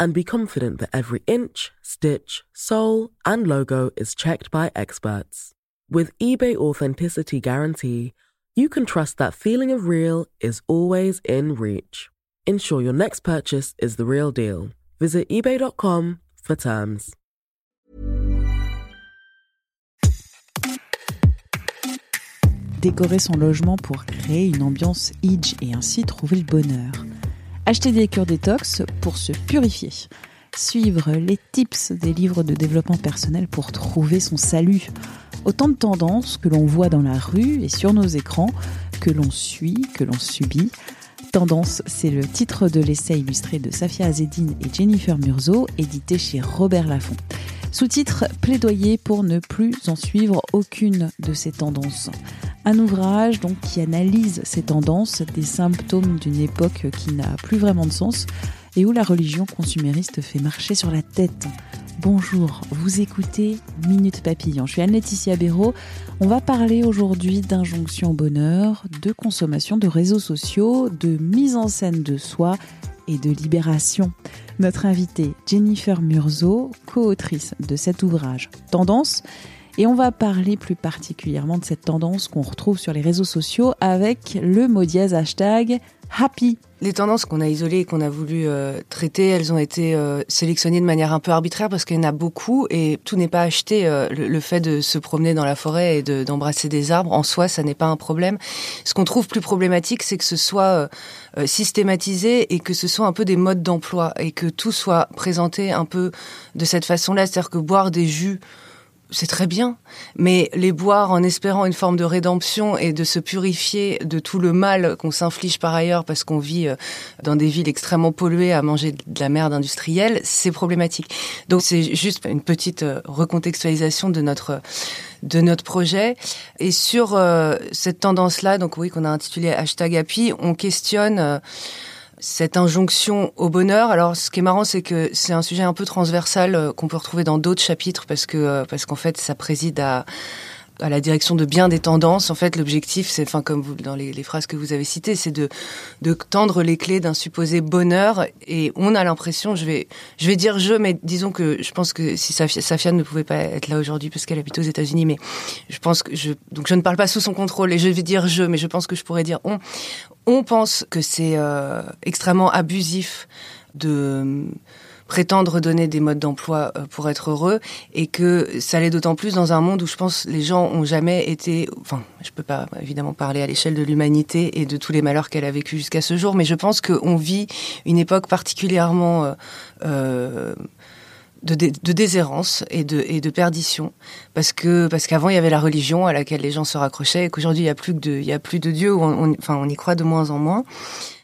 and be confident that every inch, stitch, sole, and logo is checked by experts. With eBay Authenticity Guarantee, you can trust that feeling of real is always in reach. Ensure your next purchase is the real deal. Visit eBay.com for terms. Décorer son logement pour créer une ambiance Idge et ainsi trouver le bonheur. Acheter des cures détox pour se purifier. Suivre les tips des livres de développement personnel pour trouver son salut. Autant de tendances que l'on voit dans la rue et sur nos écrans, que l'on suit, que l'on subit. Tendance, c'est le titre de l'essai illustré de Safia Azedine et Jennifer Murzo, édité chez Robert Laffont. Sous-titre Plaidoyer pour ne plus en suivre aucune de ces tendances. Un ouvrage donc qui analyse ces tendances, des symptômes d'une époque qui n'a plus vraiment de sens et où la religion consumériste fait marcher sur la tête. Bonjour, vous écoutez Minute Papillon. Je suis Anne-Laetitia Béraud. On va parler aujourd'hui d'injonction au bonheur, de consommation de réseaux sociaux, de mise en scène de soi et de libération. Notre invitée Jennifer Murzo, co-autrice de cet ouvrage Tendance, et on va parler plus particulièrement de cette tendance qu'on retrouve sur les réseaux sociaux avec le mot dièse hashtag happy. Les tendances qu'on a isolées et qu'on a voulu euh, traiter, elles ont été euh, sélectionnées de manière un peu arbitraire parce qu'il y en a beaucoup et tout n'est pas acheté. Euh, le, fait de se promener dans la forêt et d'embrasser des arbres, en soi, ça n'est pas un problème. Ce qu'on trouve plus problématique, c'est que ce soit systématisé et que ce soit un peu des modes d'emploi et que tout soit présenté un peu de cette façon-là. C'est-à-dire que boire des jus c'est très bien, mais les boire en espérant une forme de rédemption et de se purifier de tout le mal qu'on s'inflige par ailleurs parce qu'on vit euh, dans des villes extrêmement polluées à manger de la merde industrielle, c'est problématique. Donc c'est juste une petite euh, recontextualisation de notre de notre projet et sur euh, cette tendance-là, donc oui qu'on a intitulé hashtag Happy, on questionne cette injonction au bonheur. Alors, ce qui est marrant, c'est que c'est un sujet un peu transversal euh, qu'on peut retrouver dans d'autres chapitres parce que euh, parce qu'en fait, ça préside à à la direction de bien des tendances. En fait, l'objectif, c'est, enfin, comme vous, dans les, phrases que vous avez citées, c'est de, de tendre les clés d'un supposé bonheur. Et on a l'impression, je vais, je vais dire je, mais disons que je pense que si Safia, Safia ne pouvait pas être là aujourd'hui parce qu'elle habite aux États-Unis, mais je pense que je, donc je ne parle pas sous son contrôle et je vais dire je, mais je pense que je pourrais dire on. On pense que c'est euh, extrêmement abusif de prétendre donner des modes d'emploi euh, pour être heureux et que ça l'est d'autant plus dans un monde où je pense les gens ont jamais été enfin je peux pas évidemment parler à l'échelle de l'humanité et de tous les malheurs qu'elle a vécu jusqu'à ce jour mais je pense qu'on vit une époque particulièrement euh, de, de, déshérence et de, de perdition parce que parce qu'avant il y avait la religion à laquelle les gens se raccrochaient et qu'aujourd'hui il y a plus de y a plus de Dieu on, enfin on y croit de moins en moins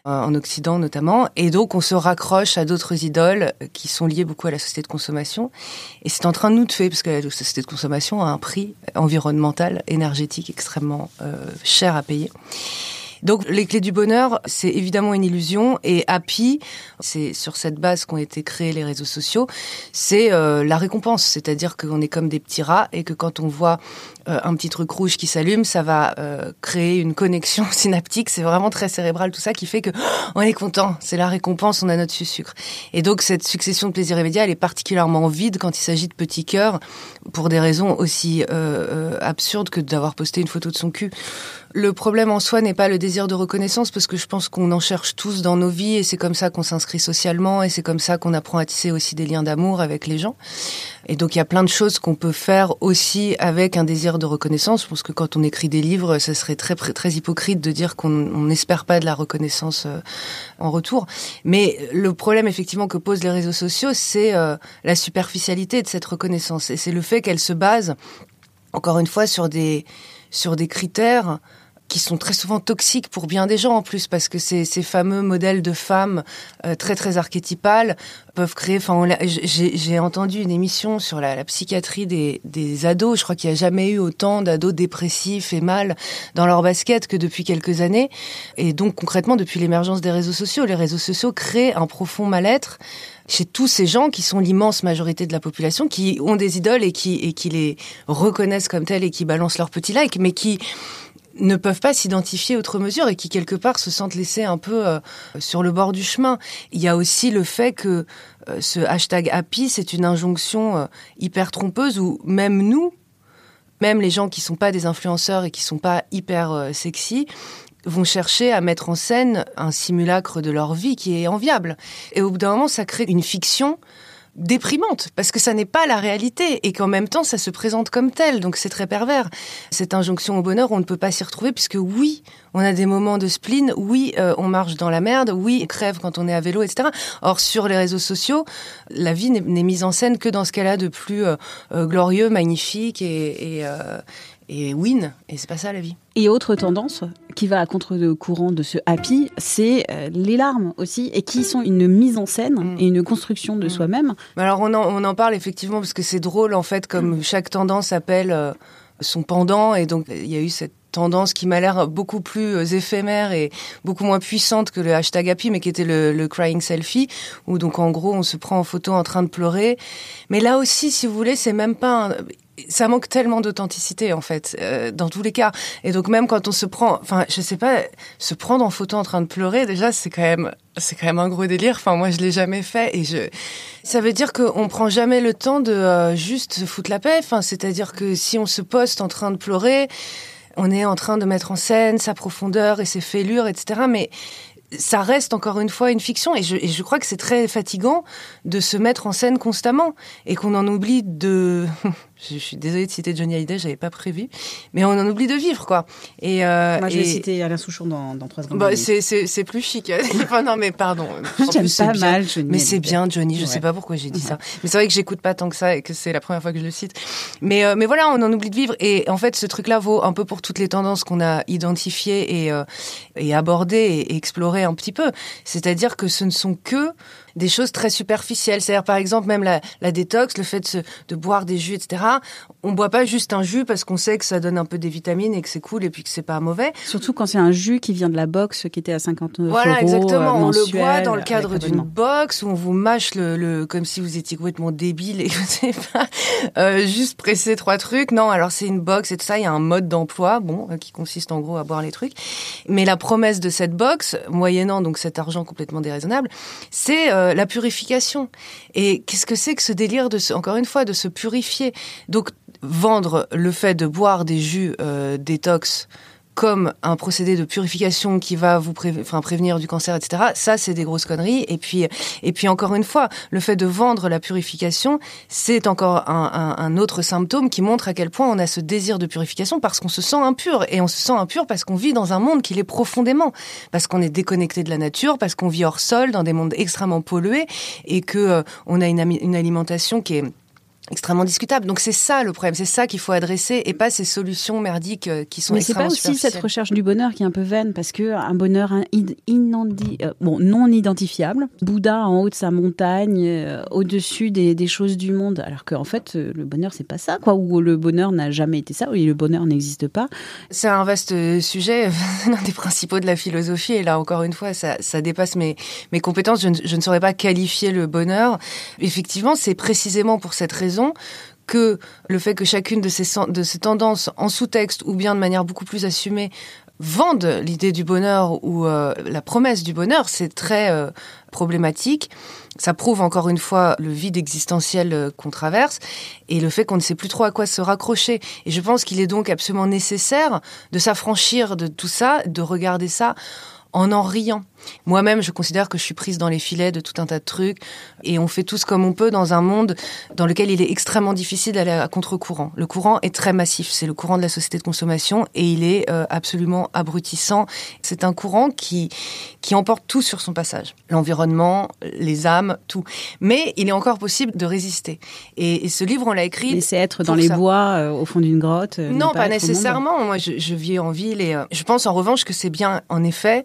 euh, en Occident notamment. Et donc, on se raccroche à d'autres idoles qui sont liées beaucoup à la société de consommation. Et c'est en train de nous tuer, parce que la société de consommation a un prix environnemental, énergétique extrêmement euh, cher à payer. Donc les clés du bonheur, c'est évidemment une illusion. Et Happy, c'est sur cette base qu'ont été créés les réseaux sociaux, c'est euh, la récompense, c'est-à-dire qu'on est comme des petits rats et que quand on voit euh, un petit truc rouge qui s'allume, ça va euh, créer une connexion synaptique, c'est vraiment très cérébral tout ça qui fait que on est content, c'est la récompense, on a notre sucre. Et donc cette succession de plaisirs immédiats, elle est particulièrement vide quand il s'agit de petits cœurs pour des raisons aussi absurdes que d'avoir posté une photo de son cul le problème en soi n'est pas le désir de reconnaissance parce que je pense qu'on en cherche tous dans nos vies et c'est comme ça qu'on s'inscrit socialement et c'est comme ça qu'on apprend à tisser aussi des liens d'amour avec les gens. Et donc il y a plein de choses qu'on peut faire aussi avec un désir de reconnaissance. Je pense que quand on écrit des livres, ça serait très très hypocrite de dire qu'on n'espère pas de la reconnaissance euh, en retour. Mais le problème effectivement que posent les réseaux sociaux, c'est euh, la superficialité de cette reconnaissance et c'est le fait qu'elle se base encore une fois sur des sur des critères qui sont très souvent toxiques pour bien des gens en plus, parce que ces, ces fameux modèles de femmes euh, très très archétypales peuvent créer. Enfin, j'ai entendu une émission sur la, psychiatrie des, des, ados. Je crois qu'il n'y a jamais eu autant d'ados dépressifs et mal dans leur basket que depuis quelques années. Et donc concrètement, depuis l'émergence des réseaux sociaux, les réseaux sociaux créent un profond mal-être chez tous ces gens qui sont l'immense majorité de la population, qui ont des idoles et qui, et qui les reconnaissent comme telles et qui balancent leurs petits likes, mais qui ne peuvent pas s'identifier autre mesure et qui quelque part se sentent laissés un peu euh, sur le bord du chemin. Il y a aussi le fait que euh, ce hashtag happy, c'est une injonction euh, hyper trompeuse où même nous, même les gens qui sont pas des influenceurs et qui sont pas hyper sexy, vont chercher à mettre en scène un simulacre de leur vie qui est enviable. Et au bout d'un moment, ça crée une fiction déprimante parce que ça n'est pas la réalité et qu'en même temps ça se présente comme tel donc c'est très pervers. Cette injonction au bonheur on ne peut pas s'y retrouver puisque oui on a des moments de spleen oui euh, on marche dans la merde oui on crève quand on est à vélo etc or sur les réseaux sociaux la vie n'est mise en scène que dans ce qu'elle a de plus euh, euh, glorieux magnifique et, et, et win. Et c'est pas ça la vie. Et autre tendance qui va à contre-courant de ce happy, c'est euh, les larmes aussi, et qui sont une mise en scène mm. et une construction de mm. soi-même. Alors on en, on en, parle effectivement parce que c'est drôle en fait, comme mm. chaque tendance appelle euh, son pendant, et donc il y a eu cette tendance qui m'a l'air beaucoup plus euh, éphémère et beaucoup moins puissante que le hashtag happy, mais qui était le, crying selfie, où donc en gros on se prend en photo en train de pleurer. Mais là aussi, si vous voulez, c'est même pas un ça manque tellement d'authenticité en fait euh, dans tous les cas. Et donc même quand on se prend enfin je sais pas se prendre en photo en train de pleurer déjà c'est quand même c'est quand même un gros délire. Enfin moi je l'ai jamais fait et je ça veut dire qu'on prend jamais le temps de euh, juste se foutre la paix. Enfin c'est-à-dire que si on se poste en train de pleurer on est en train de mettre en scène sa profondeur et ses fêlures etc mais ça reste encore une fois une fiction et je, et je crois que c'est très fatigant de se mettre en scène constamment et qu'on en oublie de je, suis désolée de citer Johnny Hallyday, j'avais pas prévu, mais on en oublie de vivre, quoi. Et euh, moi, je vais citer Alain Souchon dans, dans trois secondes. Bah, c'est c'est plus chic. enfin, non, mais pardon. J'aime pas mal Johnny. Mais c'est bien Johnny. Je sais pas pourquoi j'ai dit ça. Mais c'est vrai que j'écoute pas tant que ça et que c'est la première fois que je le cite. Mais euh, mais voilà, on en oublie de vivre. Et en fait, ce truc-là vaut un peu pour toutes les tendances qu'on a identifiées et euh, et abordées et, et explorées un petit peu. C'est-à-dire que ce ne sont que des choses très superficielles. C'est-à-dire, par exemple, même la, la détox, le fait de, se, de, boire des jus, etc. On boit pas juste un jus parce qu'on sait que ça donne un peu des vitamines et que c'est cool et puis que c'est pas mauvais. Surtout quand c'est un jus qui vient de la box qui était à 59 voilà, euros. Voilà, exactement. Euh, on le boit dans le cadre d'une box où on vous mâche le, le, comme si vous étiez complètement débile et que pas euh, juste presser trois trucs. Non, alors c'est une box et tout ça. Il y a un mode d'emploi, bon, euh, qui consiste en gros à boire les trucs. Mais la promesse de cette box, moyennant donc cet argent complètement déraisonnable, c'est euh, la purification. Et qu'est-ce que c'est que ce délire de, encore une fois, de se purifier? Donc vendre le fait de boire des jus euh, détox comme un procédé de purification qui va vous prévenir du cancer, etc. Ça, c'est des grosses conneries. Et puis, et puis encore une fois, le fait de vendre la purification, c'est encore un, autre symptôme qui montre à quel point on a ce désir de purification parce qu'on se sent impur. Et on se sent impur parce qu'on vit dans un monde qui l'est profondément. Parce qu'on est déconnecté de la nature, parce qu'on vit hors sol, dans des mondes extrêmement pollués, et que euh, on a une alimentation qui est extrêmement discutable. Donc c'est ça le problème, c'est ça qu'il faut adresser et pas ces solutions merdiques euh, qui sont Mais c'est pas aussi cette recherche du bonheur qui est un peu vaine parce que un bonheur inandi, euh, bon non identifiable, Bouddha en haut de sa montagne, euh, au-dessus des, des, choses du monde, alors qu'en fait le bonheur c'est pas ça quoi, ou le bonheur n'a jamais été ça, ou le bonheur n'existe pas. C'est un vaste sujet, l'un des principaux de la philosophie et là encore une fois ça, ça dépasse mes mes compétences. Je ne, je ne saurais pas qualifier le bonheur. Effectivement, c'est précisément pour cette raison que le fait que chacune de ces, tendances en sous-texte ou bien de manière beaucoup plus assumée vendent l'idée du bonheur ou euh, la promesse du bonheur, c'est très euh, problématique. Ça prouve encore une fois le vide existentiel euh, qu'on traverse et le fait qu'on ne sait plus trop à quoi se raccrocher. Et je pense qu'il est donc absolument nécessaire de s'affranchir de tout ça, de regarder ça en en riant. Moi-même, je considère que je suis prise dans les filets de tout un tas de trucs et on fait tous comme on peut dans un monde dans lequel il est extrêmement difficile d'aller à contre-courant. Le courant est très massif, c'est le courant de la société de consommation et il est euh, absolument abrutissant. C'est un courant qui qui emporte tout sur son passage, l'environnement, les âmes, tout. Mais il est encore possible de résister. Et, ce livre, on l'a écrit. Laisser être dans les bois, euh, au fond d'une grotte. Euh, non, pas, nécessairement. Moi, je, je, vis en ville et je pense en revanche que c'est bien, en effet,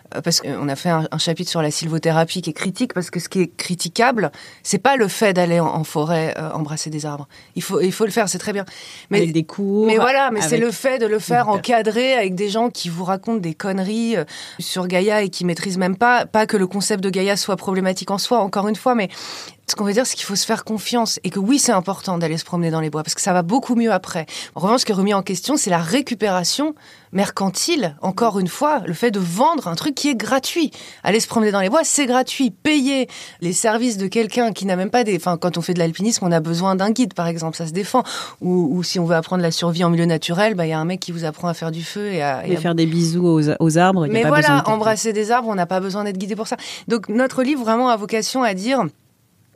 parce qu'on a fait un, chapitre sur la sylvothérapie qui est critique parce que ce qui est critiquable, c'est pas le fait d'aller en, forêt euh, embrasser des arbres. Il faut il faut le faire, c'est très bien. Mais avec des cours. Mais voilà, mais c'est le fait de le faire encadré avec des gens qui vous racontent des conneries euh, sur Gaïa et qui maîtrisent même pas pas que le concept de Gaïa soit problématique en soi encore une fois mais ce qu'on veut dire, c'est qu'il faut se faire confiance et que oui, c'est important d'aller se promener dans les bois parce que ça va beaucoup mieux après. En revanche, ce qui est remis en question, c'est la récupération mercantile. Encore une fois, le fait de vendre un truc qui est gratuit. Aller se promener dans les bois, c'est gratuit. Payer les services de quelqu'un qui n'a même pas des. Enfin, quand on fait de l'alpinisme, on a besoin d'un guide, par exemple, ça se défend. Ou, si on veut apprendre la survie en milieu naturel, bah il y a un mec qui vous apprend à faire du feu et à, et faire des bisous aux, arbres. Mais voilà, embrasser des arbres, on n'a pas besoin d'être guidé pour ça. Donc notre livre vraiment a vocation à dire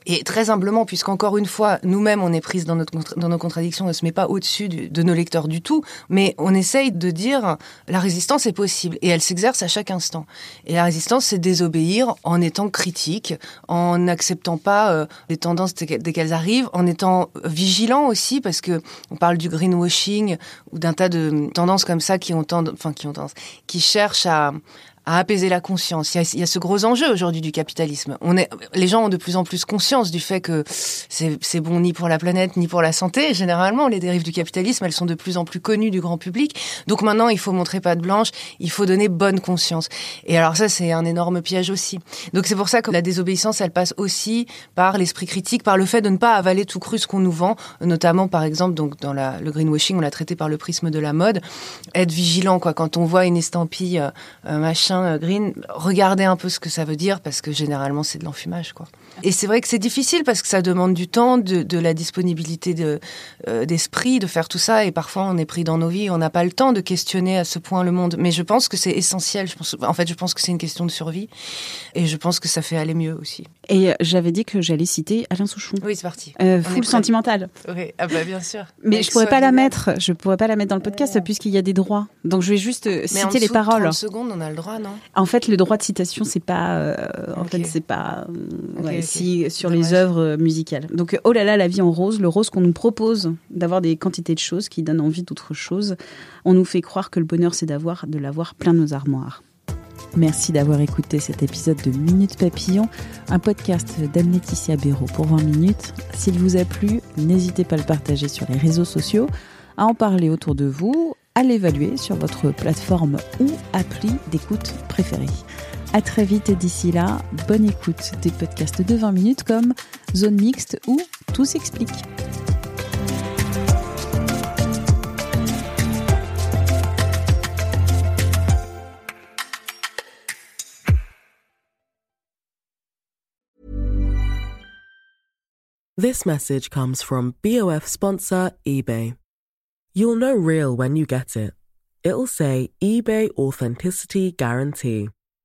et très humblement, puisqu'encore une fois, nous-mêmes, on est prise dans, notre, dans nos contradictions, on ne se met pas au-dessus de nos lecteurs du tout, mais on essaye de dire la résistance est possible et elle s'exerce à chaque instant. Et la résistance, c'est désobéir en étant critique, en n'acceptant pas euh, les tendances dès qu'elles arrivent, en étant vigilant aussi, parce que on parle du greenwashing ou d'un tas de tendances comme ça qui ont tendance, enfin qui ont tendance, qui cherchent à, à apaiser la conscience. Il y a, ce gros enjeu aujourd'hui du capitalisme. On est, les gens ont de plus en plus conscience du fait que c'est bon ni pour la planète ni pour la santé. Généralement, les dérives du capitalisme, elles sont de plus en plus connues du grand public. Donc maintenant, il faut montrer patte blanche, il faut donner bonne conscience. Et alors ça, c'est un énorme piège aussi. Donc c'est pour ça que la désobéissance, elle passe aussi par l'esprit critique, par le fait de ne pas avaler tout cru ce qu'on nous vend, notamment par exemple donc dans la, le greenwashing, on l'a traité par le prisme de la mode. Être vigilant, quoi. Quand on voit une estampille euh, machin euh, green, regardez un peu ce que ça veut dire parce que généralement c'est de l'enfumage quoi. Et c'est vrai que c'est difficile parce que ça demande du temps, de, la disponibilité de, euh, d'esprit, de faire tout ça et parfois on est pris dans nos vies, on n'a pas le temps de questionner à ce point le monde. Mais je pense que c'est essentiel. Je pense, en fait, je pense que c'est une question de survie et je pense que ça fait aller mieux aussi. Et euh, j'avais dit que j'allais citer Alain Souchon. Oui, c'est parti. full sentimental. Oui, ah bah bien sûr. Mais je pourrais pas la mettre. Je pourrais pas la mettre dans le podcast puisqu'il y a des droits. Donc je vais juste citer les paroles. En secondes, on a le droit, non? En fait, le droit de citation, c'est pas, euh, en fait, c'est pas, euh, sur les œuvres euh, musicales. Donc, oh là là, la vie en rose, le rose qu'on nous propose d'avoir des quantités de choses qui donnent envie d'autre chose. On nous fait croire que le bonheur, c'est d'avoir, de l'avoir plein nos armoires. Merci d'avoir écouté cet épisode de Minute Papillon, un podcast d'Anne-Laetitia Béraud pour 20 minutes. S'il vous a plu, n'hésitez pas à le partager sur les réseaux sociaux, à en parler autour de vous à l'évaluer sur votre plateforme ou appli d'écoute préférée. À très vite et d'ici là, bonne écoute des podcasts de 20 minutes comme Zone Mixte ou Tout s'explique. This message comes from BOF sponsor eBay. You'll know real when you get it. It'll say eBay Authenticity Guarantee.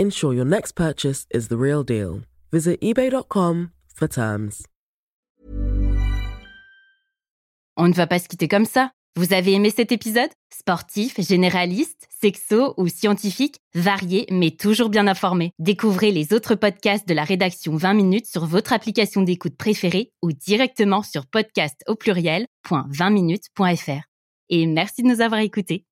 Ensure your next purchase is the real deal. Visit eBay.com for terms. On ne va pas se quitter comme ça. Vous avez aimé cet épisode? Sportif, généraliste, sexo ou scientifique, varié mais toujours bien informé. Découvrez les autres podcasts de la rédaction 20 minutes sur votre application d'écoute préférée ou directement sur podcast au pluriel.20minutes.fr. Et merci de nous avoir écoutés.